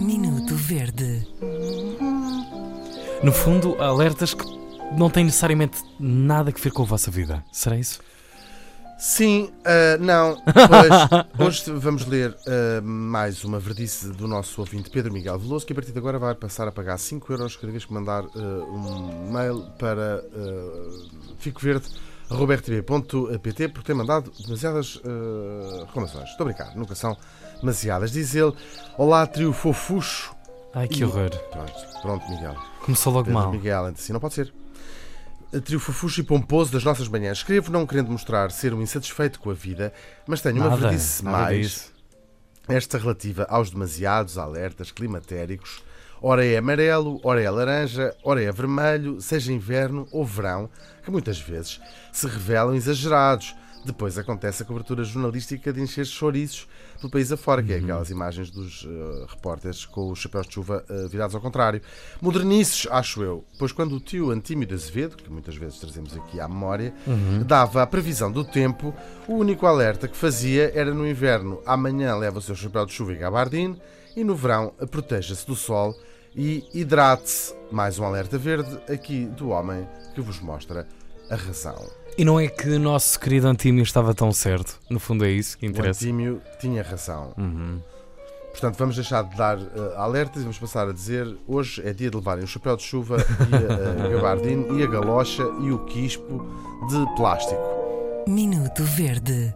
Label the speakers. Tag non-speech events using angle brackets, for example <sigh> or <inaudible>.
Speaker 1: Minuto Verde.
Speaker 2: No fundo, alertas que não têm necessariamente nada a ver com a vossa vida. Será isso?
Speaker 3: Sim, ah, não. Pois, <laughs> hoje vamos ler ah, mais uma verdice do nosso ouvinte Pedro Miguel Veloso, que a partir de agora vai passar a pagar 5 euros cada vez que mandar ah, um mail para uh, ficoverde.robertv.pt porque tem mandado demasiadas ah, reclamações. Estou a brincar, nunca são demasiadas. Diz ele: Olá, trio fofucho.
Speaker 2: Ai, que
Speaker 3: E-
Speaker 2: horror.
Speaker 3: Pronto, pronto, Miguel.
Speaker 2: Começou logo
Speaker 3: Pedro
Speaker 2: mal.
Speaker 3: Miguel, antes assim não pode ser. Trio fofucho e pomposo das nossas manhãs. Escrevo não querendo mostrar ser um insatisfeito com a vida, mas tenho uma
Speaker 2: Nada,
Speaker 3: verdice
Speaker 2: nada
Speaker 3: mais.
Speaker 2: disso.
Speaker 3: Esta relativa aos demasiados alertas climatéricos. Ora é amarelo, ora é laranja, ora é vermelho, seja inverno ou verão, que muitas vezes se revelam exagerados. Depois acontece a cobertura jornalística de encher chouriços pelo país afora, que é aquelas imagens dos eh, repórteres com os chapéus de chuva eh, virados ao contrário. Modernices, acho eu, pois quando o tio Antímio de Azevedo, que muitas vezes trazemos aqui à memória, dava a previsão do tempo, o único alerta que fazia era no inverno, amanhã leva o seu chapéu de chuva e gabardine, e no verão proteja-se do sol e hidrate-se. Mais um alerta verde aqui do homem que vos mostra a razão.
Speaker 2: E não é que o nosso querido Antímio estava tão certo. No fundo é isso que
Speaker 3: O
Speaker 2: interessa.
Speaker 3: Antímio tinha razão.
Speaker 2: Uhum.
Speaker 3: Portanto, vamos deixar de dar eh, alertas e vamos passar a dizer hoje é dia de levarem o chapéu de chuva e <laughs> a, a gabardine e a galocha e o quispo de plástico.
Speaker 1: Minuto Verde.